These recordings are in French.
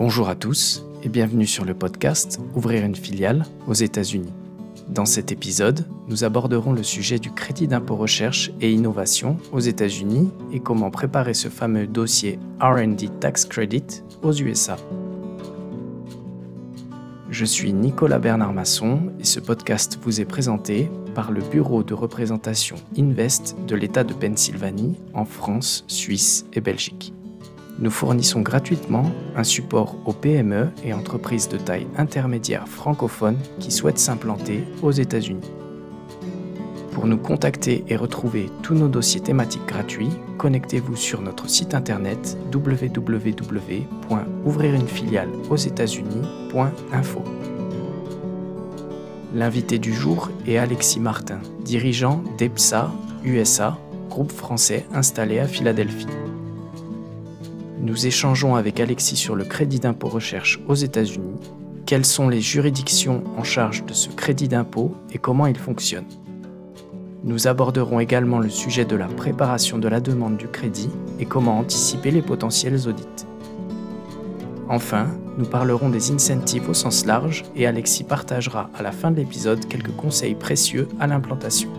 Bonjour à tous et bienvenue sur le podcast Ouvrir une filiale aux États-Unis. Dans cet épisode, nous aborderons le sujet du crédit d'impôt recherche et innovation aux États-Unis et comment préparer ce fameux dossier RD Tax Credit aux USA. Je suis Nicolas Bernard Masson et ce podcast vous est présenté par le Bureau de représentation Invest de l'État de Pennsylvanie en France, Suisse et Belgique. Nous fournissons gratuitement un support aux PME et entreprises de taille intermédiaire francophones qui souhaitent s'implanter aux États-Unis. Pour nous contacter et retrouver tous nos dossiers thématiques gratuits, connectez-vous sur notre site internet www.ouvrirunefilialeauxétats-unis.info. L'invité du jour est Alexis Martin, dirigeant d'EPSA USA, groupe français installé à Philadelphie. Nous échangeons avec Alexis sur le crédit d'impôt recherche aux États-Unis, quelles sont les juridictions en charge de ce crédit d'impôt et comment il fonctionne? Nous aborderons également le sujet de la préparation de la demande du crédit et comment anticiper les potentiels audits. Enfin, nous parlerons des incentives au sens large et Alexis partagera à la fin de l'épisode quelques conseils précieux à l'implantation.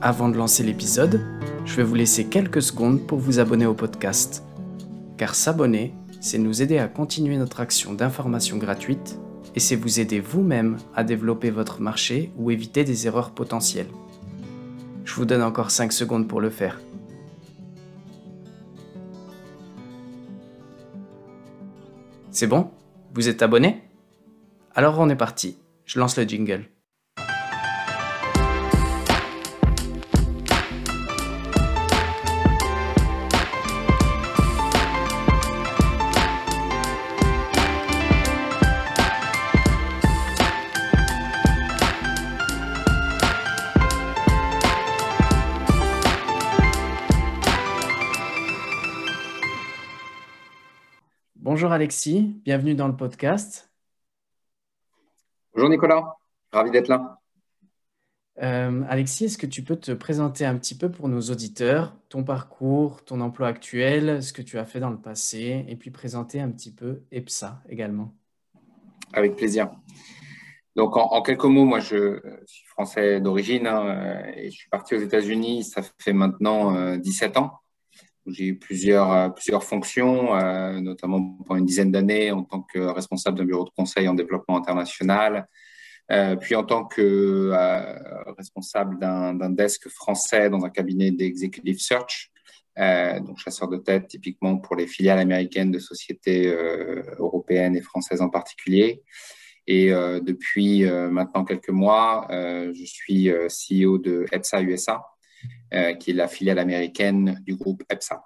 Avant de lancer l'épisode, je vais vous laisser quelques secondes pour vous abonner au podcast. Car s'abonner, c'est nous aider à continuer notre action d'information gratuite et c'est vous aider vous-même à développer votre marché ou éviter des erreurs potentielles. Je vous donne encore 5 secondes pour le faire. C'est bon? Vous êtes abonné? Alors on est parti. Je lance le jingle. Bonjour Alexis, bienvenue dans le podcast. Bonjour Nicolas, ravi d'être là. Euh, Alexis, est-ce que tu peux te présenter un petit peu pour nos auditeurs, ton parcours, ton emploi actuel, ce que tu as fait dans le passé, et puis présenter un petit peu EPSA également? Avec plaisir. Donc en, quelques mots, moi je suis français d'origine hein, et je suis parti aux États-Unis, ça fait maintenant 17 euh, ans. J'ai eu plusieurs, euh, plusieurs fonctions, euh, notamment pendant une dizaine d'années en tant que responsable d'un bureau de conseil en développement international, euh, puis en tant que responsable d'un desk français dans un cabinet d'executive search, donc chasseur de tête typiquement pour les filiales américaines de sociétés européennes et françaises en particulier. Et depuis maintenant quelques mois, je suis CEO de EPSA USA, qui est la filiale américaine du groupe EPSA.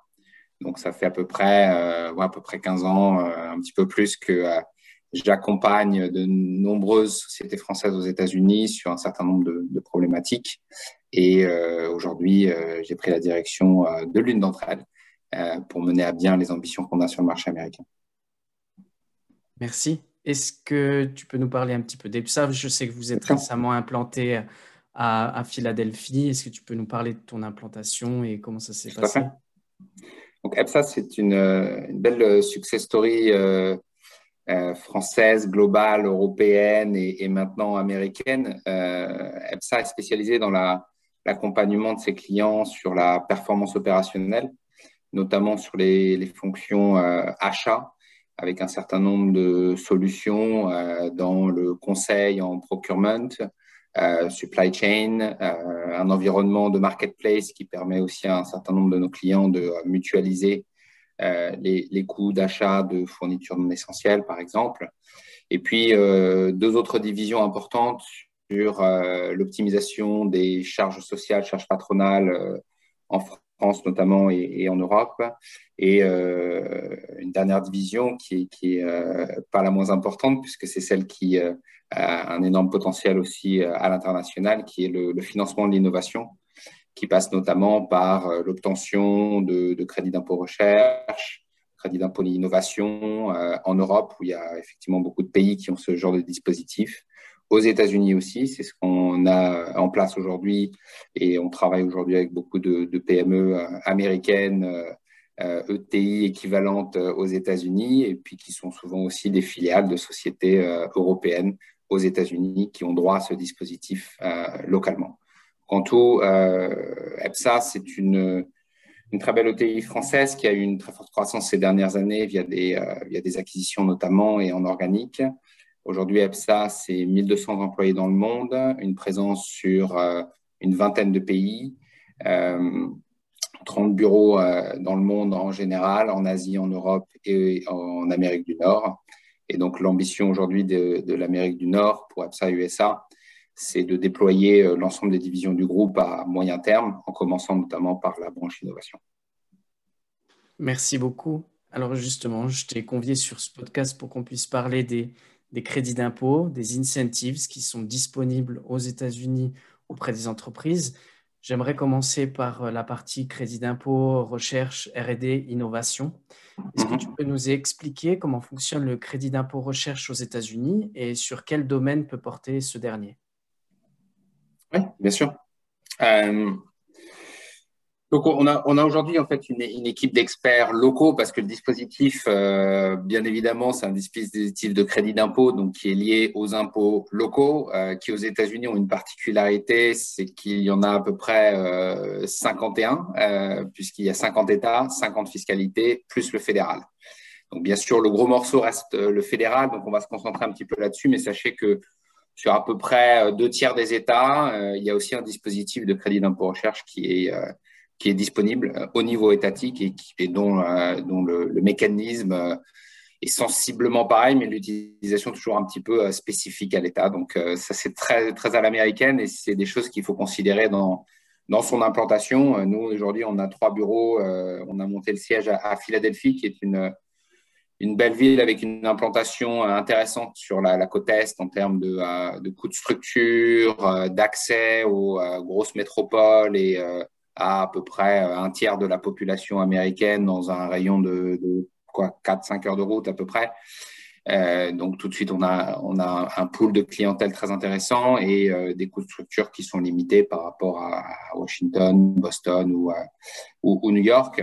Donc, ça fait à peu près, euh, à peu près 15 ans, euh, un petit peu plus que j'accompagne de nombreuses sociétés françaises aux États-Unis sur un certain nombre de, problématiques. Et aujourd'hui, j'ai pris la direction de l'une d'entre elles pour mener à bien les ambitions qu'on a sur le marché américain. Merci. Est-ce que tu peux nous parler un petit peu d'EPSA Je sais que vous êtes récemment implanté à, Philadelphie. Est-ce que tu peux nous parler de ton implantation et comment ça s'est passé? Donc, EPSA, c'est une, belle success story euh, euh, française, globale, européenne et, maintenant américaine. Euh, EPSA est spécialisée dans l'accompagnement de ses clients sur la performance opérationnelle, notamment sur les, les fonctions achats avec un certain nombre de solutions dans le conseil en procurement, euh, supply chain, euh, un environnement de marketplace qui permet aussi à un certain nombre de nos clients de mutualiser euh, les, les, coûts d'achat de fournitures non essentielles, par exemple. Et puis, deux autres divisions importantes sur l'optimisation des charges sociales, charges patronales en France notamment et, en Europe. Et une dernière division qui, qui est pas la moins importante puisque c'est celle qui un énorme potentiel aussi euh, à l'international, qui est le, financement de l'innovation, qui passe notamment par euh, l'obtention de, crédits d'impôt recherche, crédit d'impôt d'innovation euh, en Europe, où il y a effectivement beaucoup de pays qui ont ce genre de dispositif. Aux États-Unis aussi, c'est ce qu'on a en place aujourd'hui et on travaille aujourd'hui avec beaucoup de, PME américaines ETI e équivalentes aux États-Unis et puis qui sont souvent aussi des filiales de sociétés européennes aux États-Unis qui ont droit à ce dispositif localement. Quant au EPSA, c'est une, une très belle ETI française qui a eu une très forte croissance ces dernières années via des, via des acquisitions notamment et en organique. Aujourd'hui, EPSA, c'est 1200 employés dans le monde, une présence sur une vingtaine de pays, 30 bureaux dans le monde en général, en Asie, en Europe et en Amérique du Nord. Et donc, l'ambition aujourd'hui de, de l'Amérique du Nord pour EPSA USA, c'est de déployer euh, l'ensemble des divisions du groupe à moyen terme, en commençant notamment par la branche innovation. Merci beaucoup. Alors justement, je t'ai convié sur ce podcast pour qu'on puisse parler des, des crédits d'impôt, des incentives qui sont disponibles aux États-Unis auprès des entreprises. J'aimerais commencer par euh, la partie crédit d'impôt, recherche, RD, innovation. Est-ce que mhm. tu peux nous expliquer comment fonctionne le crédit d'impôt recherche aux États-Unis et sur quel domaine peut porter ce dernier? Oui, bien sûr. Euh, donc, on a, aujourd'hui en fait une, équipe d'experts locaux parce que le dispositif, euh, bien évidemment, c'est un dispositif de crédit d'impôt donc qui est lié aux impôts locaux, euh, qui aux États-Unis ont une particularité, c'est qu'il y en a à peu près 51, puisqu'il y a 50 États, 50 fiscalités, plus le fédéral. Donc, bien sûr, le gros morceau reste le fédéral, donc on va se concentrer un petit peu là-dessus, mais sachez que sur à peu près euh, deux tiers des États, euh, il y a aussi un dispositif de crédit d'impôt recherche qui est, euh, qui est disponible au niveau étatique et, et dont, le, mécanisme est sensiblement pareil, mais l'utilisation toujours un petit peu spécifique à l'État. Donc ça, c'est très, très à l'américaine et c'est des choses qu'il faut considérer dans, dans son implantation. Nous, aujourd'hui, on a trois bureaux. on a monté le siège à Philadelphie, qui est une une belle ville avec une implantation euh, intéressante sur la, côte est en termes de, euh, de coûts de structure, euh, d'accès aux grosses métropoles et à à peu près un tiers de la population américaine dans un rayon de, quoi 4-5 heures de route à peu près. donc tout de suite, on a, on a un pool de clientèle très intéressant et des coûts de structure qui sont limités par rapport à, Washington, Boston ou, ou New York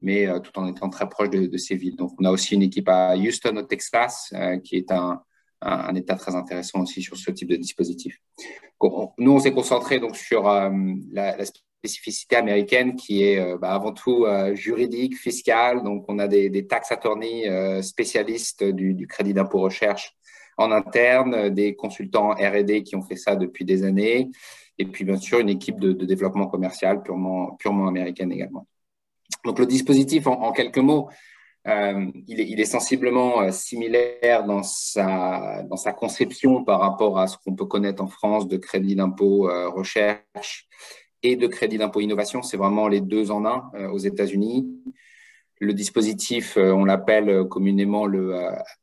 mais euh, tout en étant très proche de, ces villes. Donc, on a aussi une équipe à Houston, au Texas, euh, qui est un, un, état très intéressant aussi sur ce type de dispositif. nous, on s'est concentré donc sur euh, la, spécificité américaine qui est bah, avant tout juridique, fiscale. Donc, on a des, des tax attorneys spécialistes du, crédit d'impôt recherche en interne, des consultants R&D qui ont fait ça depuis des années, et puis bien sûr une équipe de, développement commercial purement, américaine également. Donc le dispositif, en, quelques mots, euh, il, est, sensiblement euh, similaire dans sa, conception par rapport à ce qu'on peut connaître en France de crédit d'impôt euh, recherche et de crédit d'impôt innovation. C'est vraiment les deux en un aux États-Unis. Le dispositif, on l'appelle communément le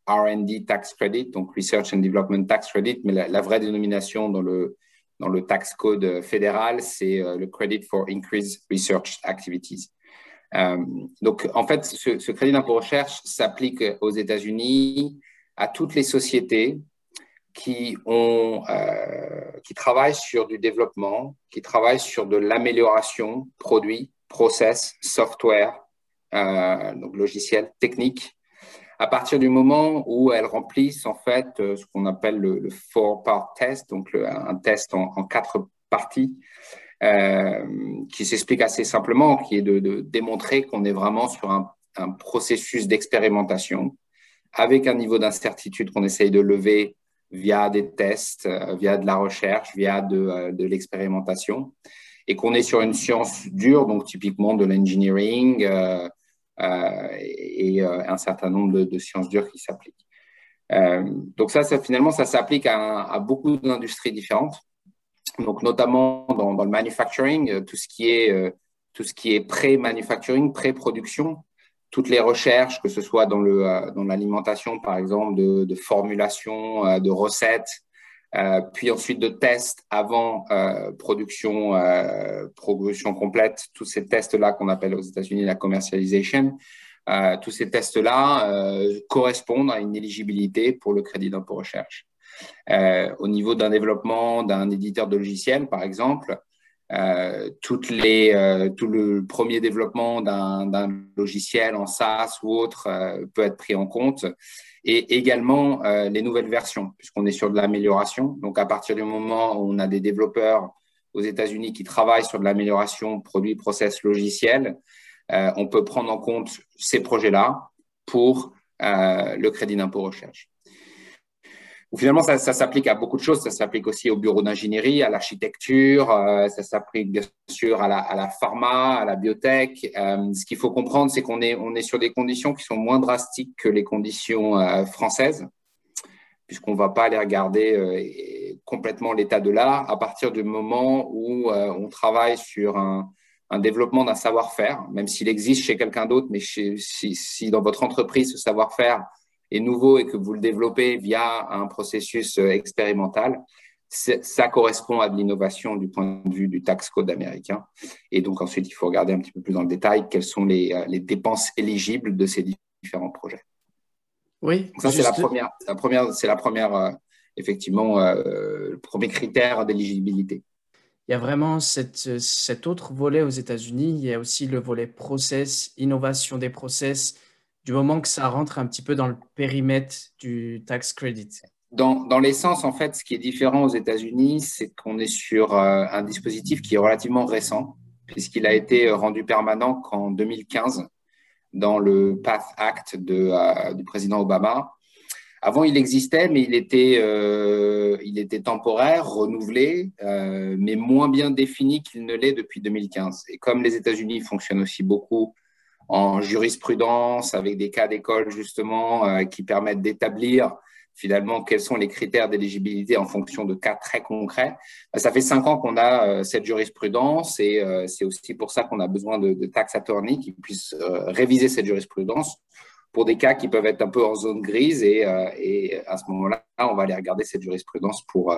RD Tax Credit, donc Research and Development Tax Credit, mais la, vraie dénomination dans le, dans le tax code fédéral, c'est le Credit for Increased Research Activities. Euh, donc, en fait, ce, crédit d'impôt recherche s'applique aux États-Unis à toutes les sociétés qui, ont, euh, qui travaillent sur du développement, qui travaillent sur de l'amélioration produit, process, software, euh, donc logiciel, technique, à partir du moment où elles remplissent en fait ce qu'on appelle le, four-part test, donc un test en, quatre parties, euh, qui s'explique assez simplement, qui est de, démontrer qu'on est vraiment sur un, processus d'expérimentation avec un niveau d'incertitude qu'on essaye de lever via des tests, euh, via de la recherche, via de, euh, de l'expérimentation, et qu'on est sur une science dure, donc typiquement de l'engineering et un certain nombre de, sciences dures qui s'appliquent. donc ça, finalement, ça s'applique à, beaucoup d'industries différentes donc notamment dans, le manufacturing, euh, tout ce qui est euh, tout ce qui est pré-manufacturing, pré-production, toutes les recherches, que ce soit dans euh, l'alimentation par exemple, de, formulation, de recettes, puis ensuite de tests avant production production complète, tous ces tests là qu'on appelle aux États-Unis la commercialisation. tous ces tests-là correspondent à une éligibilité pour le crédit d'impôt recherche. Euh, au niveau d'un développement d'un éditeur de logiciel, par exemple, euh, toutes les, euh, tout le premier développement d'un logiciel en SaaS ou autre euh, peut être pris en compte. Et également les nouvelles versions, puisqu'on est sur de l'amélioration. Donc, à partir du moment où on a des développeurs aux États-Unis qui travaillent sur de l'amélioration produit, process, logiciel, on peut prendre en compte ces projets-là pour le crédit d'impôt recherche finalement, ça, s'applique à beaucoup de choses. Ça s'applique aussi au bureau d'ingénierie, à l'architecture, euh, ça s'applique bien sûr à la, pharma, à la biotech. Euh, ce qu'il faut comprendre, c'est qu'on est, on est sur des conditions qui sont moins drastiques que les conditions euh, françaises, puisqu'on ne va pas aller regarder complètement l'état de l'art à partir du moment où on travaille sur un, développement d'un savoir-faire, même s'il existe chez quelqu'un d'autre, mais si dans votre entreprise, ce savoir-faire est nouveau et que vous le développez via un processus euh, expérimental, ça correspond à de l'innovation du point de vue du tax code américain. Et donc ensuite, il faut regarder un petit peu plus dans le détail quelles sont les, euh, les dépenses éligibles de ces différents projets. Oui. ça, c'est la première, la première, c'est la première, euh, effectivement, le premier critère d'éligibilité. Il y a vraiment cette, cet autre volet aux États-Unis. Il y a aussi le volet process, innovation des process, du moment que ça rentre un petit peu dans le périmètre du tax credit dans, l'essence, en fait, ce qui est différent aux États-Unis, c'est qu'on est sur euh, un dispositif qui est relativement récent, puisqu'il a été rendu permanent qu'en 2015 dans le Path Act euh, du président Obama. Avant, il existait, mais euh, il était temporaire, renouvelé, mais moins bien défini qu'il ne l'est depuis 2015. Et comme les États-Unis fonctionnent aussi beaucoup en jurisprudence avec des cas d'école justement euh, qui permettent d'établir finalement quels sont les critères d'éligibilité en fonction de cas très concrets. Euh, ça fait cinq ans qu'on a euh, cette jurisprudence et c'est aussi pour ça qu'on a besoin de, de tax qui puissent réviser cette jurisprudence pour des cas qui peuvent être un peu en zone grise et, et à ce moment-là, on va aller regarder cette jurisprudence pour,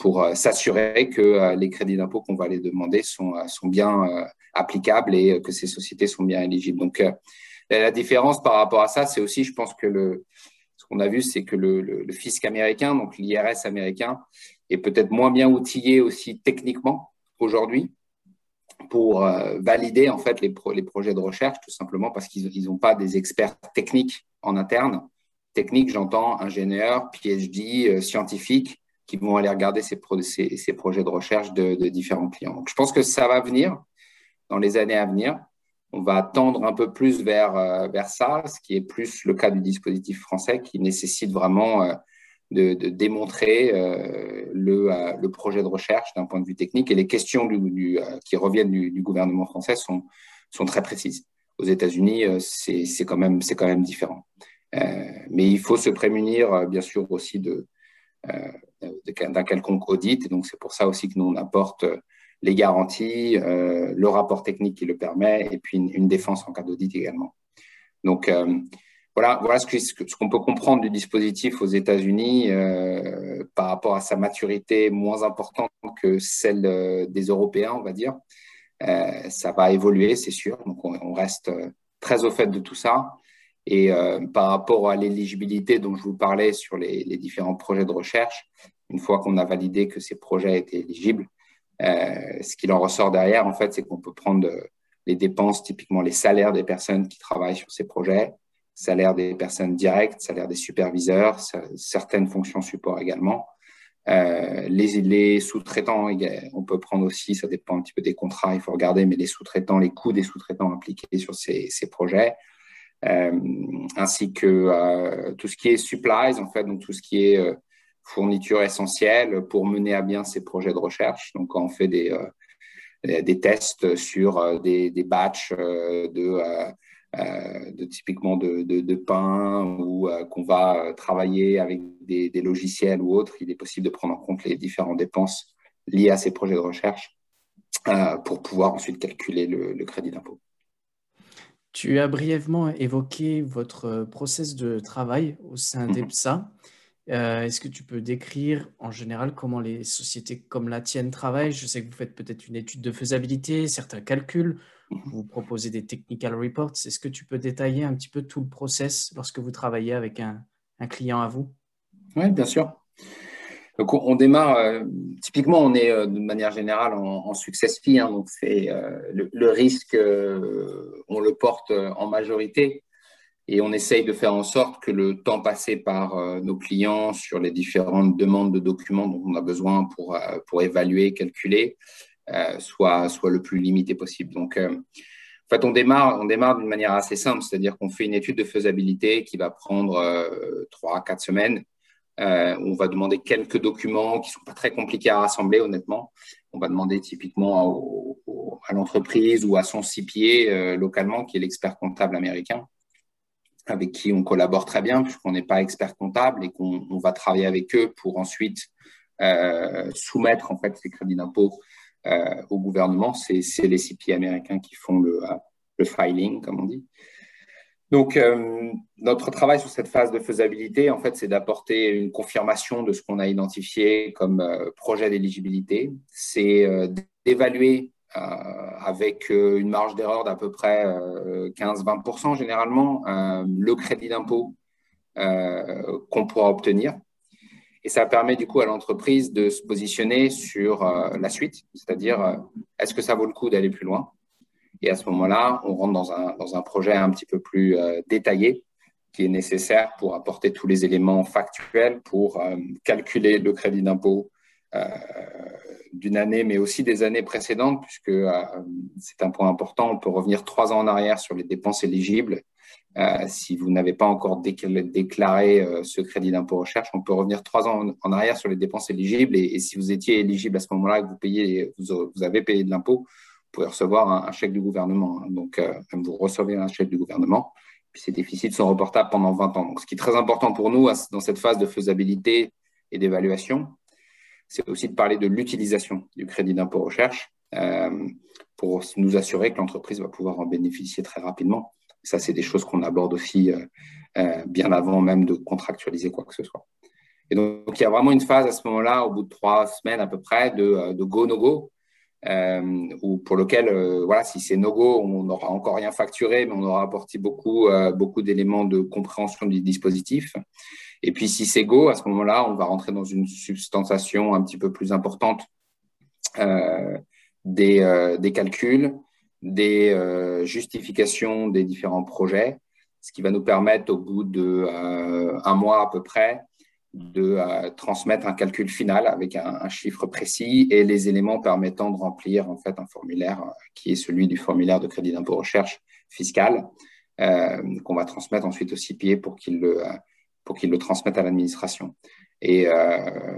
pour s'assurer que les crédits d'impôt qu'on va aller demander sont, sont bien applicables et euh, que ces sociétés sont bien éligibles. Donc, euh, la différence par rapport à ça, c'est aussi, je pense que le, ce qu'on a vu, c'est que le, le, fisc américain, donc l'IRS américain, est peut-être moins bien outillé aussi techniquement aujourd'hui pour euh, valider en fait les, les, projets de recherche, tout simplement parce qu'ils n'ont pas des experts techniques en interne. Technique, j'entends ingénieurs, PhD, scientifiques, qui vont aller regarder ces, projets de recherche de, différents clients. Je pense que ça va venir dans les années à venir. On va tendre un peu plus vers, euh, vers ça, ce qui est plus le cas du dispositif français qui nécessite vraiment euh, de, démontrer euh, le, projet de recherche d'un point de vue technique. Et les questions qui reviennent du, gouvernement français sont, sont très précises. Aux États-Unis, c'est quand, même, quand même différent. mais il faut se prémunir, bien sûr, aussi de, d'un quelconque audit. Donc, c'est pour ça aussi que nous, on apporte les garanties, euh, le rapport technique qui le permet, et puis une, défense en cas d'audit également. Donc, euh, voilà, voilà ce qu'on peut comprendre du dispositif aux États-Unis euh, par rapport à sa maturité moins importante que celle des Européens, on va dire. ça va évoluer, c'est sûr. Donc, on, reste très au fait de tout ça. Et par rapport à l'éligibilité dont je vous parlais sur les, différents projets de recherche, une fois qu'on a validé que ces projets étaient éligibles, euh, ce qu'il en ressort derrière, en fait, c'est qu'on peut prendre euh, les dépenses, typiquement les salaires des personnes qui travaillent sur ces projets, salaire des personnes directes, salaire des superviseurs, certaines fonctions support également. Euh, les, sous-traitants, on peut prendre aussi, ça dépend un petit peu des contrats, il faut regarder, mais les sous-traitants, les coûts des sous-traitants impliqués sur ces, projets, euh, ainsi que euh, tout ce qui est supplies, en fait, donc tout ce qui est euh, fourniture essentielle pour mener à bien ces projets de recherche. Donc, quand on fait des, euh, des tests sur euh, des, des batchs euh, de, typiquement de, de, pain ou qu'on va travailler avec des, des, logiciels ou autres, il est possible de prendre en compte les différentes dépenses liées à ces projets de recherche pour pouvoir ensuite calculer le, le crédit d'impôt. Tu as brièvement évoqué votre process de travail au sein mm-hmm. d'EPSA. Euh, est-ce que tu peux décrire en général comment les sociétés comme la tienne travaillent? Je sais que vous faites peut-être une étude de faisabilité, certains calculs, mhm. vous proposez des technical reports. Est-ce que tu peux détailler un petit peu tout le process lorsque vous travaillez avec un, client à vous? Oui, bien sûr. Donc, on, démarre, euh, typiquement, on est de manière générale en, success fee, hein, donc c'est le, risque, on le porte en majorité et on essaye de faire en sorte que le temps passé par nos clients sur les différentes demandes de documents dont on a besoin pour, évaluer, calculer, soit, soit le plus limité possible. Donc, en fait, on démarre, on démarre d'une manière assez simple, c'est-à-dire qu'on fait une étude de faisabilité qui va prendre euh, trois à quatre semaines. Euh, on va demander quelques documents qui ne sont pas très compliqués à rassembler, honnêtement. On va demander typiquement à l'entreprise ou à son CPA euh, localement, qui est l'expert comptable américain, avec qui on collabore très bien, puisqu'on n'est pas expert comptable et qu'on va travailler avec eux pour ensuite soumettre en fait ces crédits d'impôt euh, au gouvernement. C'est les CPI américains qui font euh, le filing, comme on dit. Donc, euh, notre travail sur cette phase de faisabilité, en fait, c'est d'apporter une confirmation de ce qu'on a identifié comme projet d'éligibilité. C'est d'évaluer avec une marge d'erreur d'à peu près 15-20% généralement le crédit d'impôt qu'on pourra obtenir. Et ça permet du coup à l'entreprise de se positionner sur euh, la suite, c'est-à-dire euh, est-ce que ça vaut le coup d'aller plus loin? Et à ce moment-là, on rentre dans un, dans un projet un petit peu plus euh, détaillé qui est nécessaire pour apporter tous les éléments factuels pour calculer le crédit d'impôt d'une année, mais aussi des années précédentes, puisque c'est un point important. On peut revenir trois ans en arrière sur les dépenses éligibles euh, si vous n'avez pas encore déclaré euh, ce crédit d'impôt recherche, on peut revenir trois ans en, arrière sur les dépenses éligibles. Et, si vous étiez éligible à ce moment-là et que vous, payez, vous, avez payé de l'impôt, pouvez recevoir un, chèque du gouvernement. Hein. Donc, euh, vous recevez un chèque du gouvernement. Puis ces déficits sont reportables pendant 20 ans. Donc, ce qui est très important pour nous dans cette phase de faisabilité et d'évaluation, c'est aussi de parler de l'utilisation du crédit d'impôt recherche pour nous assurer que l'entreprise va pouvoir en bénéficier très rapidement ça, c'est des choses qu'on aborde aussi euh, euh, bien avant même de contractualiser quoi que ce soit. Et donc, il y a vraiment une phase à ce moment-là, au bout de trois semaines à peu près, de, euh, ou pour lequel, voilà, si c'est no-go, on n'aura encore rien facturé, mais on aura apporté beaucoup, beaucoup d'éléments de compréhension du dispositif. Et puis, si c'est go, à ce moment-là, on va rentrer dans une substantiation un petit peu plus importante des, des calculs, des euh, justifications des différents projets, ce qui va nous permettre au bout de euh, un mois à peu près de euh, transmettre un calcul final avec un, chiffre précis et les éléments permettant de remplir en fait un formulaire qui est celui du formulaire de crédit d'impôt recherche fiscal qu'on va transmettre ensuite au CPA pour qu'il le pour qu'il le transmette à l'administration. Et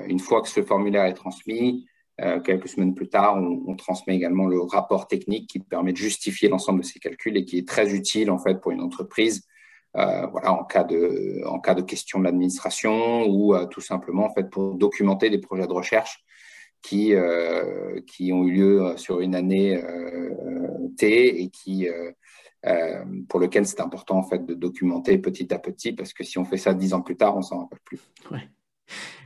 une fois que ce formulaire est transmis, euh, quelques semaines plus tard, on, transmet également le rapport technique qui permet de justifier l'ensemble de ces calculs et qui est très utile en fait pour une entreprise, euh, voilà, en cas de en cas de question de l'administration ou euh, tout simplement en fait pour documenter des projets de recherche qui qui ont eu lieu sur une année T et qui pour lequel c'est important en fait de documenter petit à petit parce que si on fait ça dix ans plus tard, on s'en rappelle plus. Ouais.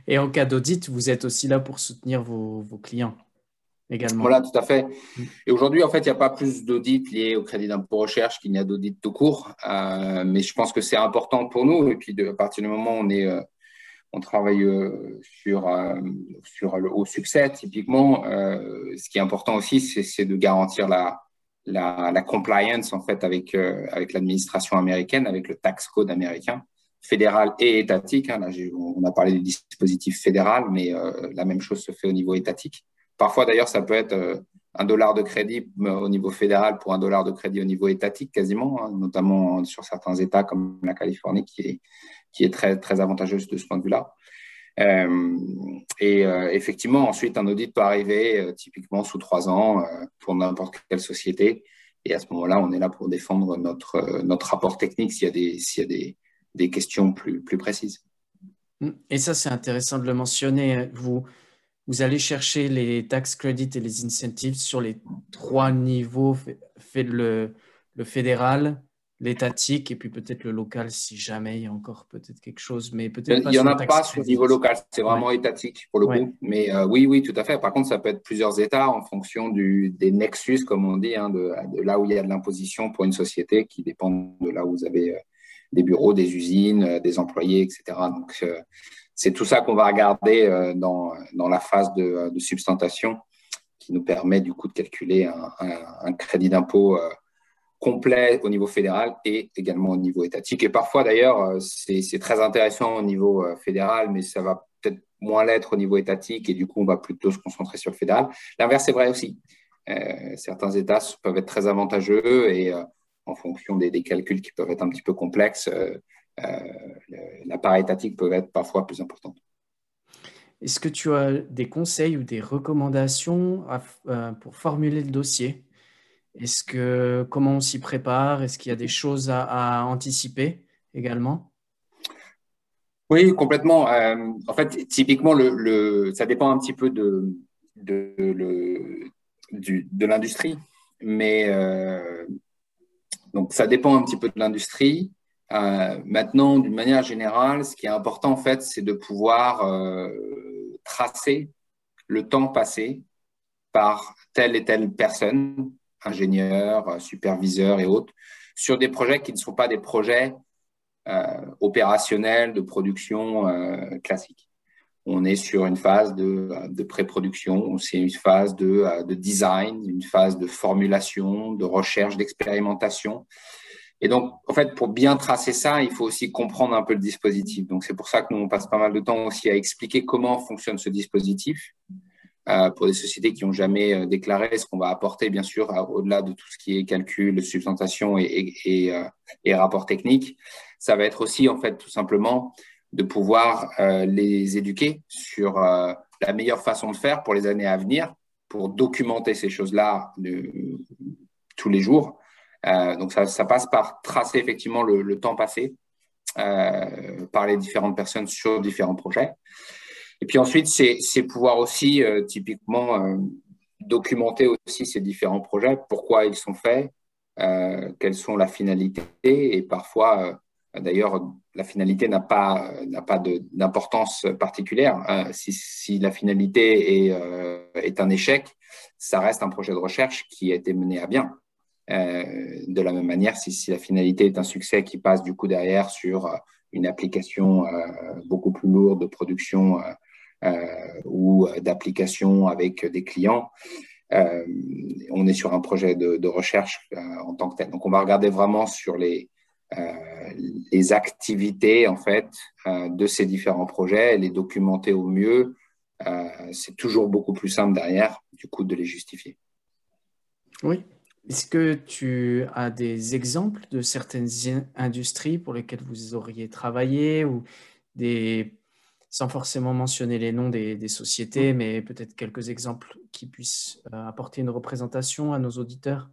Et en cas d'audit, vous êtes aussi là pour soutenir vos, clients également. Voilà, tout à fait. Mm. Et aujourd'hui, en fait, il n'y a pas plus d'audit liés au crédit d'impôt recherche qu'il n'y a d'audit tout court. Euh, mais je pense que c'est important pour nous. Et puis, à partir du moment où on, est, euh, on travaille euh, sur, sur le, au succès, typiquement, ce qui est important aussi, c'est de garantir la, la, la, compliance en fait avec, avec l'administration américaine, avec le tax code américain fédéral et étatique. Hein. Là, on a parlé du dispositif fédéral, mais la même chose se fait au niveau étatique. Parfois, d'ailleurs, ça peut être euh, un dollar de crédit euh, au niveau fédéral pour un dollar de crédit au niveau étatique, quasiment, hein, notamment sur certains États comme la Californie, qui est, très, avantageuse de ce point de vue-là. et effectivement, ensuite, un audit peut arriver typiquement sous trois ans pour n'importe quelle société. Et à ce moment-là, on est là pour défendre notre, rapport technique s'il y a des, questions plus, plus précises. Et ça, c'est intéressant de le mentionner. Vous, vous allez chercher les tax credits et les incentives sur les trois niveaux, fait le, le fédéral, l'étatique et puis peut-être le local si jamais il y a encore peut-être quelque chose, mais peut-être Il n'y en a pas sur le niveau local, c'est vraiment étatique pour le coup. Mais euh, oui, oui, tout à fait. Par contre, ça peut être plusieurs États en fonction du, des nexus, comme on dit, hein, de, de, là où il y a de l'imposition pour une société qui dépend de là où vous avez euh, des bureaux, des usines, des employés, etc. Donc, c'est tout ça qu'on va regarder dans, dans la phase de, de, substantation qui nous permet du coup de calculer un, crédit d'impôt complet au niveau fédéral et également au niveau étatique. Et parfois, d'ailleurs, euh, c'est très intéressant au niveau euh, fédéral, mais ça va peut-être moins l'être au niveau étatique et du coup, on va plutôt se concentrer sur le fédéral. L'inverse est vrai aussi. Euh, certains États peuvent être très avantageux et en fonction des, calculs qui peuvent être un petit peu complexes, la part étatique peut être parfois plus importante. Est-ce que tu as des conseils ou des recommandations pour formuler le dossier? Est-ce que comment on s'y prépare? Est-ce qu'il y a des choses à, anticiper également? Oui, complètement. Euh, en fait, typiquement, le, ça dépend un petit peu de, de, de l'industrie, mais euh, donc ça dépend un petit peu de l'industrie. Euh, maintenant, d'une manière générale, ce qui est important en fait, c'est de pouvoir tracer le temps passé par telle et telle personne ingénieurs, euh, superviseurs et autres, sur des projets qui ne sont pas des projets euh, opérationnels de production euh, classique. On est sur une phase de, pré-production, c'est une phase de, design, une phase de formulation, de recherche, d'expérimentation. Et donc, en fait, pour bien tracer ça, il faut aussi comprendre un peu le dispositif. Donc, c'est pour ça que nous, on passe pas mal de temps aussi à expliquer comment fonctionne ce dispositif, euh, pour des sociétés qui n'ont jamais euh, déclaré ce qu'on va apporter, bien sûr, au-delà de tout ce qui est calcul, substantation euh, et, rapport technique. Ça va être aussi, en fait, tout simplement de pouvoir les éduquer sur la meilleure façon de faire pour les années à venir, pour documenter ces choses-là tous les jours. Donc, ça, passe par tracer effectivement le, temps passé par les différentes personnes sur différents projets. Et puis ensuite, c'est pouvoir aussi euh, typiquement euh, documenter aussi ces différents projets, pourquoi ils sont faits, euh, quelles sont la finalité et parfois, d'ailleurs, la finalité n'a pas, pas d'importance particulière. Si, la finalité est un échec, ça reste un projet de recherche qui a été mené à bien. De la même manière, si, la finalité est un succès qui passe du coup derrière sur une application beaucoup plus lourde de production euh, ou euh, d'application avec des clients. Euh, on est sur un projet de, recherche en tant que tel. Donc, on va regarder vraiment sur les, les activités en fait de ces différents projets, les documenter au mieux. c'est toujours beaucoup plus simple derrière, du coup, de les justifier. Oui. Est-ce que tu as des exemples de certaines industries pour lesquelles vous auriez travaillé ou des sans forcément mentionner les noms des, sociétés, mm. mais peut-être quelques exemples qui puissent euh, apporter une représentation à nos auditeurs?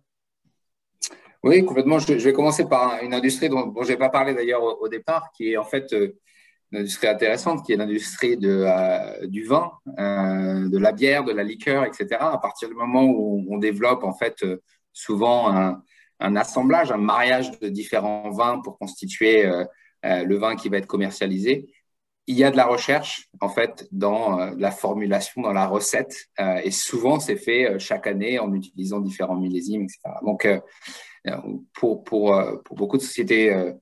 Oui, complètement. Je, vais commencer par une industrie dont, je n'ai pas parlé d'ailleurs au, départ, qui est en fait euh, une industrie intéressante, qui est l'industrie euh, du vin, de la bière, de la liqueur, etc. À partir du moment où on, développe en fait souvent un, assemblage, un mariage de différents vins pour constituer le vin qui va être commercialisé, il y a de la recherche en fait dans euh, la formulation, dans la recette, euh, et souvent c'est fait euh, chaque année en utilisant différents millésimes, etc. Donc pour, pour, pour beaucoup de sociétés,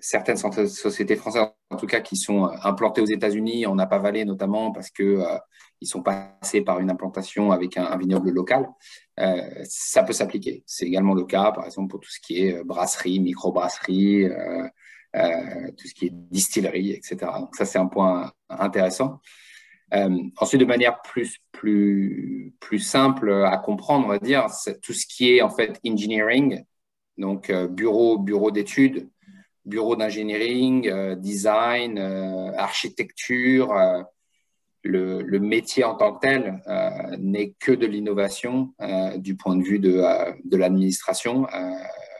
certaines sociétés françaises en tout cas qui sont implantées aux États-Unis, en Napa Valley notamment parce que ils sont passés par une implantation avec un, vignoble local, ça peut s'appliquer. C'est également le cas, par exemple, pour tout ce qui est brasserie, microbrasserie, euh, tout ce qui est distillerie, etc. Donc ça, c'est un point intéressant. Euh, ensuite, de manière plus, plus, simple à comprendre, on va dire, tout ce qui est en fait engineering, donc euh, bureau, bureau d'études, bureau d'engineering, design, architecture. Le, le, métier en tant que tel n'est que de l'innovation du point de vue de, de l'administration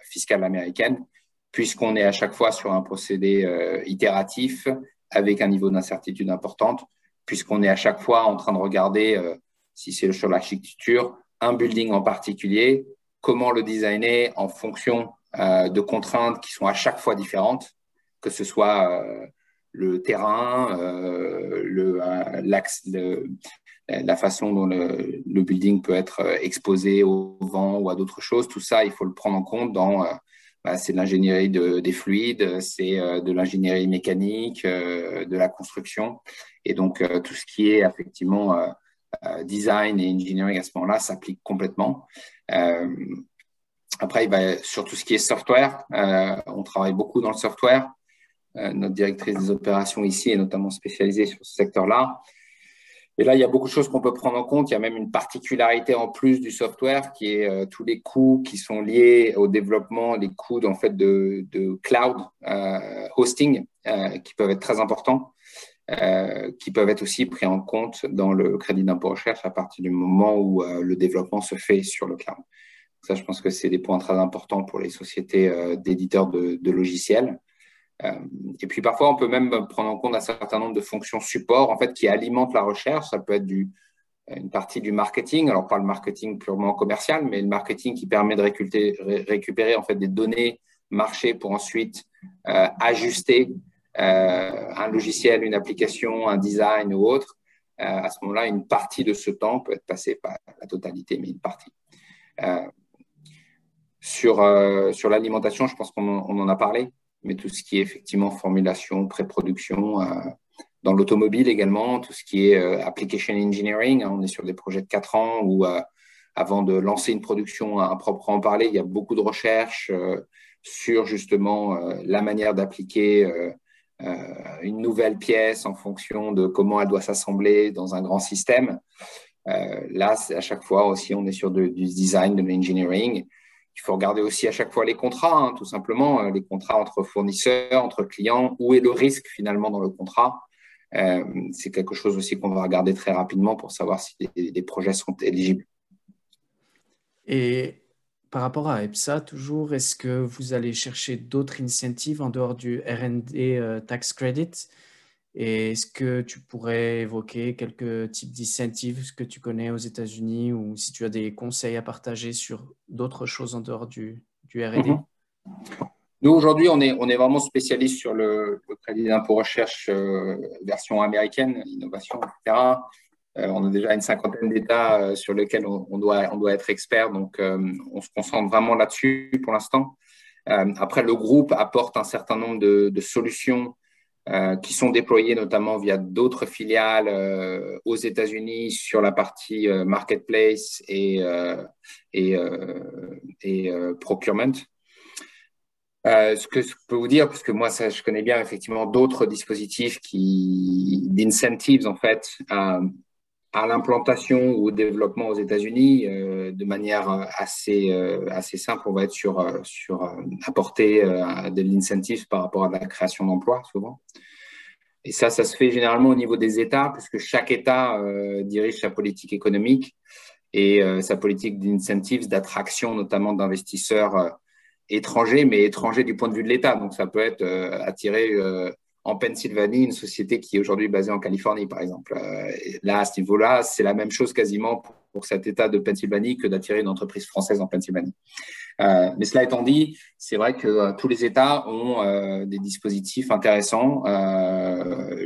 fiscale américaine puisqu'on est à chaque fois sur un procédé euh, itératif avec un niveau d'incertitude importante, puisqu'on est à chaque fois en train de regarder, euh, si c'est sur l'architecture, un building en particulier, comment le designer en fonction euh, de contraintes qui sont à chaque fois différentes, que ce soit le terrain, le, l'axe, la façon dont le, le, building peut être exposé au vent ou à d'autres choses, tout ça, il faut le prendre en compte dans bah, c'est de l'ingénierie des fluides, c'est de l'ingénierie mécanique, de la construction. Et donc, tout ce qui est effectivement design et engineering à ce moment-là s'applique complètement. Après, sur tout ce qui est software, on travaille beaucoup dans le software. notre directrice des opérations ici est notamment spécialisée sur ce secteur-là. Et là, il y a beaucoup de choses qu'on peut prendre en compte. Il y a même une particularité en plus du software qui est euh, tous les coûts qui sont liés au développement, les coûts en fait de, cloud euh, hosting euh, qui peuvent être très importants, qui peuvent être aussi pris en compte dans le crédit d'impôt recherche à partir du moment où le développement se fait sur le cloud. Ça, je pense que c'est des points très importants pour les sociétés d'éditeurs de, logiciels. Euh, et puis parfois, on peut même prendre en compte un certain nombre de fonctions support en fait, qui alimentent la recherche. Ça peut être une partie du marketing, alors pas le marketing purement commercial, mais le marketing qui permet de récupérer, en fait, des données marché pour ensuite euh, ajuster euh, un logiciel, une application, un design ou autre. à ce moment-là, une partie de ce temps peut être passée, pas la totalité, mais une partie. Sur sur l'alimentation, je pense qu'on en a parlé mais tout ce qui est effectivement formulation, pré-production, euh, dans l'automobile également, tout ce qui est euh, application engineering, hein, on est sur des projets de 4 ans où euh, avant de lancer une production à, proprement parler, il y a beaucoup de recherches sur justement la manière d'appliquer une nouvelle pièce en fonction de comment elle doit s'assembler dans un grand système. là, à chaque fois aussi, on est sur du design, de l'engineering. Il faut regarder aussi à chaque fois les contrats, hein, tout simplement, euh, les contrats entre fournisseurs, entre clients. Où est le risque finalement dans le contrat euh, C'est quelque chose aussi qu'on va regarder très rapidement pour savoir si les, projets sont éligibles. Et par rapport à EPSA, toujours, est-ce que vous allez chercher d'autres incentives en dehors du RD euh, Tax Credit? Est-ce que tu pourrais évoquer quelques types d'incentives que tu connais aux États-Unis ou si tu as des conseils à partager sur d'autres choses en dehors du, du RD mhm. Nous, aujourd'hui, on est, on est vraiment spécialiste sur le, crédit d'impôt recherche euh, version américaine, innovation, etc. Euh, on a déjà une cinquantaine d'États euh, sur lesquels on, doit, on doit être expert, donc on se concentre vraiment là-dessus pour l'instant. après, le groupe apporte un certain nombre de solutions euh, qui sont déployés notamment via d'autres filiales euh, aux États-Unis sur la partie euh, marketplace et, et, procurement. ce que je peux vous dire, parce que moi, ça, je connais bien effectivement d'autres dispositifs qui, d'incentives en fait, à l'implantation ou au développement aux États-Unis euh, de manière euh, assez, euh, assez simple. On va être sur, sur apporter de l'incentive par rapport à la création d'emplois souvent. Et ça, ça se fait généralement au niveau des États, puisque chaque État dirige sa politique économique et sa politique d'incentives, d'attraction notamment d'investisseurs étrangers, mais étrangers du point de vue de l'État. Donc ça peut être attirer en Pennsylvanie, une société qui est aujourd'hui basée en Californie, par exemple. Euh, là, à ce niveau-là, c'est la même chose quasiment pour, cet État de Pennsylvanie que d'attirer une entreprise française en Pennsylvanie. Euh, mais cela étant dit, c'est vrai que euh, tous les États ont des dispositifs intéressants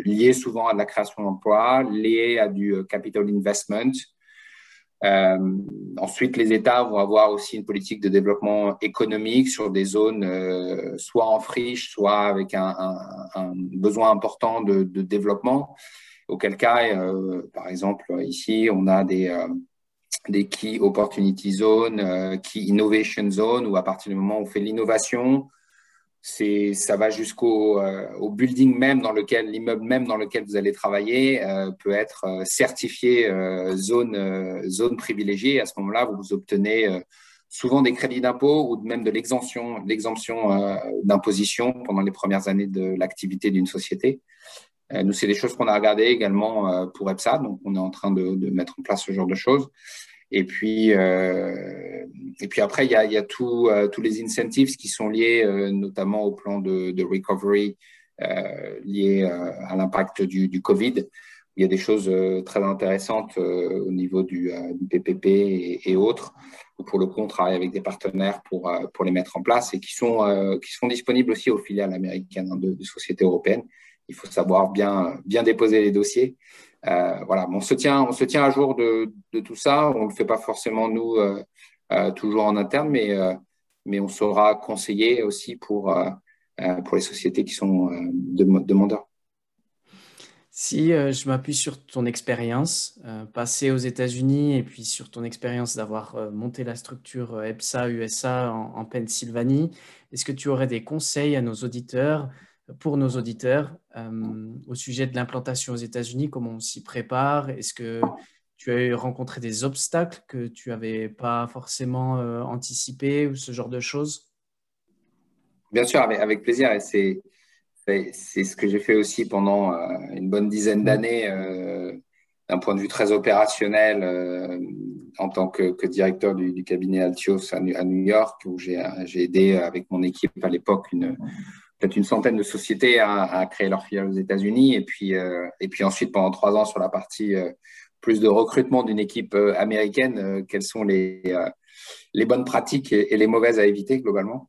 liés souvent à la création d'emplois, liés à du capital investment, ensuite, les États vont avoir aussi une politique de développement économique sur des zones euh, soit en friche, soit avec un, besoin important de, développement. Auquel cas, euh, par exemple, ici, on a des, des Key Opportunity Zones, Key Innovation Zones, où à partir du moment où on fait l'innovation, ça va jusqu'au euh, building même dans lequel l'immeuble même dans lequel vous allez travailler euh, peut être euh, certifié zone zone privilégiée. À ce moment-là, vous obtenez souvent des crédits d'impôt ou même de l'exemption l'exemption d'imposition pendant les premières années de l'activité d'une société. nous, c'est des choses qu'on a regardées également pour EPSA, donc on est en train de mettre en place ce genre de choses. Et puis, euh, et puis après, il y a, euh, tous les incentives qui sont liés euh, notamment au plan de, recovery lié à l'impact du, Covid. Il y a des choses très intéressantes au niveau du, PPP et, et, autres. Pour le coup, on travaille avec des partenaires pour, les mettre en place et qui sont, disponibles aussi aux filiales américaines hein, de, sociétés européennes. Il faut savoir bien déposer les dossiers. Euh, voilà, on se tient, on se tient à jour de, tout ça. On ne le fait pas forcément nous euh, euh, toujours en interne, mais mais on saura conseiller aussi pour, pour les sociétés qui sont demandeurs. Si je m'appuie sur ton expérience passée aux États-Unis et puis sur ton expérience d'avoir monté la structure EPSA USA en Pennsylvanie, est-ce que tu aurais des conseils à nos auditeurs pour nos auditeurs euh, au sujet de l'implantation aux États-Unis, comment on s'y prépare? Est-ce que tu as rencontré des obstacles que tu n'avais pas forcément euh, anticipés ou ce genre de choses? Bien sûr, avec, plaisir. Et c'est, c'est ce que j'ai fait aussi pendant euh, une bonne dizaine mmh. d'années, d'un point de vue très opérationnel, en tant que, directeur du, cabinet Altios à, New York, où j'ai, j'ai aidé avec mon équipe à l'époque une peut-être une centaine de sociétés à, créer leur filiale aux États-Unis. Et puis, euh, et puis ensuite, pendant trois ans, sur la partie euh, plus de recrutement d'une équipe euh, américaine, quelles sont les, bonnes pratiques et, les mauvaises à éviter globalement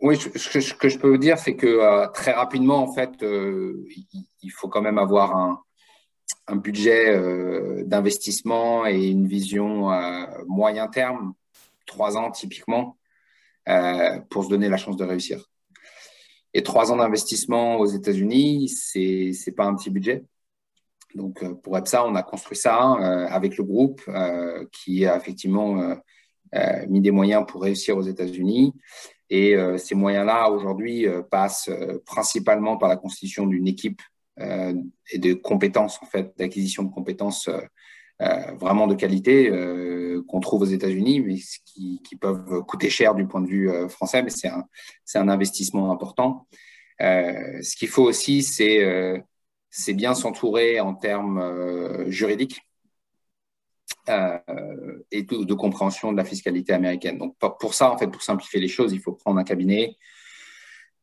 Oui, ce que je peux vous dire, c'est que très rapidement, en fait, il, faut quand même avoir un budget d'investissement et une vision moyen terme, trois ans typiquement, pour se donner la chance de réussir. Et trois ans d'investissement aux États-Unis, c'est n'est pas un petit budget. Donc, euh, pour ça, on a construit ça euh, avec le groupe euh, qui a effectivement mis des moyens pour réussir aux États-Unis. Et ces moyens-là, aujourd'hui, passent principalement par la constitution d'une équipe et de compétences, en fait, d'acquisition de compétences euh, vraiment de qualité euh, qu'on trouve aux États-Unis, mais qui, peuvent coûter cher du point de vue euh, français, mais c'est un, un, investissement important. ce qu'il faut aussi, c'est bien s'entourer en termes juridiques et de, compréhension de la fiscalité américaine. Donc pour ça, en fait, pour simplifier les choses, il faut prendre un cabinet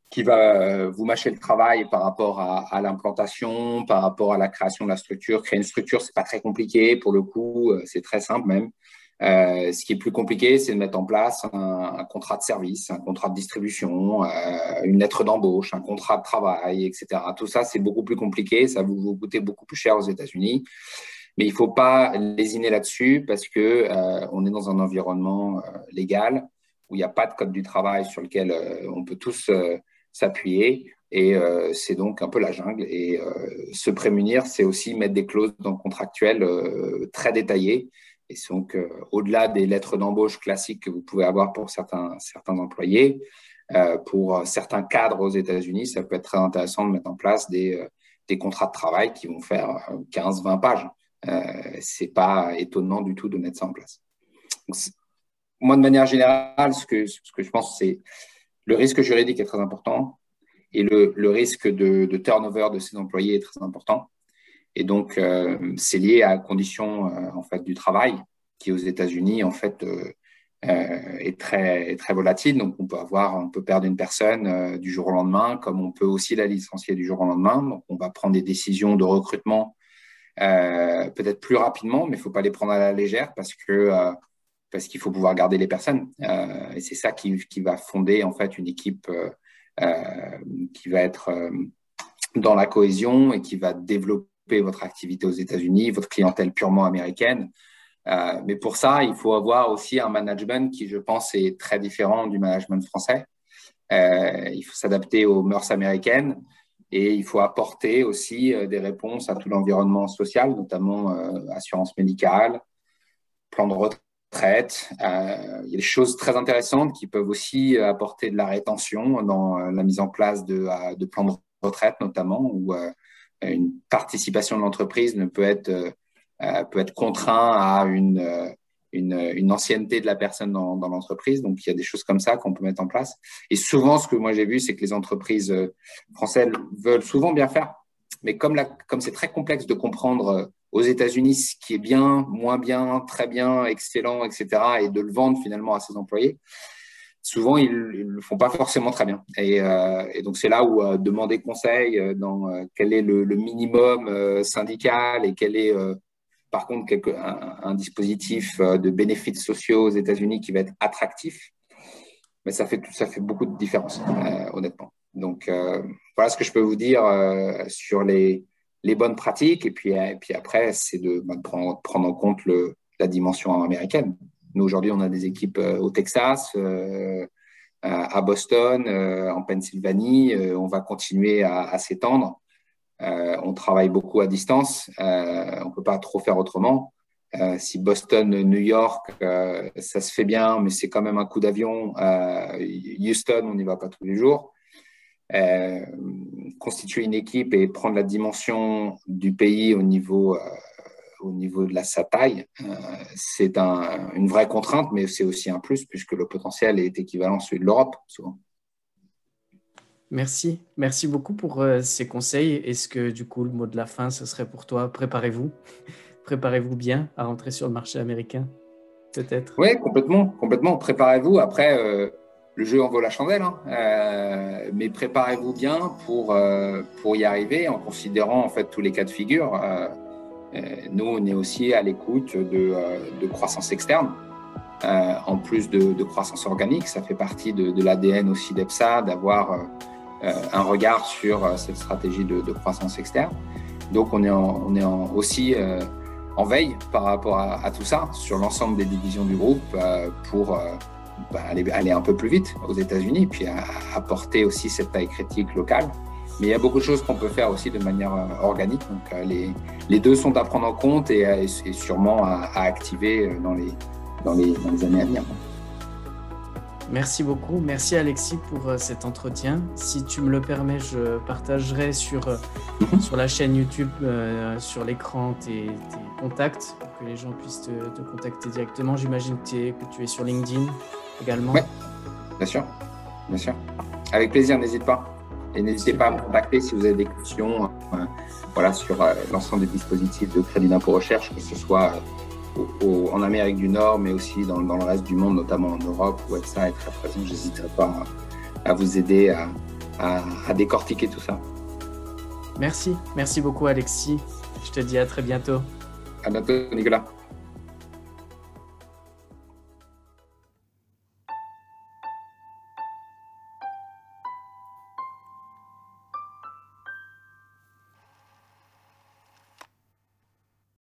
qui va euh, vous mâcher le travail par rapport à, l'implantation, par rapport à la création de la structure. Créer une structure, c'est pas très compliqué pour le coup, euh, c'est très simple même. Euh, ce qui est plus compliqué, c'est de mettre en place un, contrat de service, un contrat de distribution, une lettre d'embauche, un contrat de travail, etc. Tout ça, c'est beaucoup plus compliqué, ça vous, vous coûter beaucoup plus cher aux États-Unis. Mais il ne faut pas lésiner là-dessus parce que on est dans un environnement légal où il n'y a pas de code du travail sur lequel on peut tous s'appuyer. Et euh, c'est donc un peu la jungle. Et euh, se prémunir, c'est aussi mettre des clauses dans le contractuel euh, très détaillées. Et donc, au-delà des lettres d'embauche classiques que vous pouvez avoir pour certains, certains employés, pour certains cadres aux États-Unis, ça peut être très intéressant de mettre en place des, des contrats de travail qui vont faire 15-20 pages. C'est pas étonnant du tout de mettre ça en place. moi, de manière générale, ce que, ce que je pense, c'est le risque juridique est très important et le, risque de, turnover de ces employés est très important. Et donc, euh, c'est lié à la condition euh, en fait, du travail qui, aux États-Unis, en fait, euh, est, très, très volatile. Donc, on peut, avoir, on peut perdre une personne du jour au lendemain, comme on peut aussi la licencier du jour au lendemain. Donc, on va prendre des décisions de recrutement peut-être plus rapidement, mais il ne faut pas les prendre à la légère parce que parce qu'il faut pouvoir garder les personnes. Euh, et c'est ça qui, va fonder en fait une équipe euh, euh, qui va être dans la cohésion et qui va développer votre activité aux États-Unis, votre clientèle purement américaine. mais pour ça, il faut avoir aussi un management qui, je pense, est très différent du management français. il faut s'adapter aux mœurs américaines et il faut apporter aussi des réponses à tout l'environnement social, notamment assurance médicale, plan de retraite Euh, il y a des choses très intéressantes qui peuvent aussi apporter de la rétention dans la mise en place de, de plans de retraite, notamment, où euh, une participation de l'entreprise ne peut être, euh, à une, ancienneté de la personne dans, l'entreprise. Donc, il y a des choses comme ça qu'on peut mettre en place. Et souvent, ce que moi j'ai vu, c'est que les entreprises françaises veulent souvent bien faire, mais comme c'est très complexe de comprendre aux États-Unis ce qui est bien, moins bien, très bien, excellent, etc., et de le vendre finalement à ses employés, souvent ils ne le font pas forcément très bien. Et, euh, donc c'est là où euh, demander conseil euh, dans quel est le, minimum syndical et quel est par contre un, dispositif de bénéfices sociaux aux États-Unis qui va être attractif, mais ça fait, ça fait beaucoup de différence, honnêtement. Donc voilà ce que je peux vous dire sur les, les bonnes pratiques. Et puis, et puis après, c'est de, bah, prendre, prendre, en compte le, la dimension américaine. Nous, aujourd'hui, on a des équipes au Texas, à Boston, en Pennsylvanie. on va continuer à, s'étendre. on travaille beaucoup à distance. on ne peut pas trop faire autrement. si Boston, New York, ça se fait bien, mais c'est quand même un coup d'avion. Houston, on n'y va pas tous les jours. Euh, constituer une équipe et prendre la dimension du pays au niveau, euh, au niveau de la, sa taille, euh, c'est un, une vraie contrainte, mais c'est aussi un plus puisque le potentiel est équivalent à celui de l'Europe, souvent. Merci, merci beaucoup pour ces conseils. Est-ce que du coup, le mot de la fin, ce serait pour toi, préparez-vous, préparez-vous bien à rentrer sur le marché américain, peut-être? Oui, complètement, complètement. Préparez-vous. Après, le jeu en vaut la chandelle, hein. euh, mais préparez-vous bien pour, euh, pour y arriver en considérant en fait tous les cas de figure. Euh, nous, on est aussi à l'écoute de, de, croissance externe, en plus de, de, croissance organique. Ça fait partie de, l'ADN aussi d'EPSA d'avoir un regard sur cette stratégie de, croissance externe. Donc, on est, on est aussi en veille par rapport à, à, tout ça sur l'ensemble des divisions du groupe pour bah, aller, un peu plus vite aux États-Unis, puis apporter aussi cette taille critique locale. Mais il y a beaucoup de choses qu'on peut faire aussi de manière euh, organique. Donc euh, les, les, deux sont à prendre en compte et, euh, sûrement à, activer les, dans, les, dans les années à venir. Merci beaucoup. Merci Alexis pour cet entretien. Si tu me le permets, je partagerai sur, mhm. sur la chaîne YouTube, sur l'écran, tes, tes, contacts pour que les gens puissent te, te contacter directement. J'imagine que, que, tu es sur LinkedIn également Oui, bien sûr. Bien sûr. Avec plaisir, n'hésite pas. Et n'hésitez pas à me contacter si vous avez des questions euh, voilà, sur euh, l'ensemble des dispositifs de crédit d'impôt recherche, que ce soit en Amérique du Nord, mais aussi dans, le reste du monde, notamment en Europe, où ça est très présent. Je n'hésiterai pas à, vous aider à, à décortiquer tout ça. Merci. Merci beaucoup, Alexis. Je te dis à très bientôt. À bientôt, Nicolas.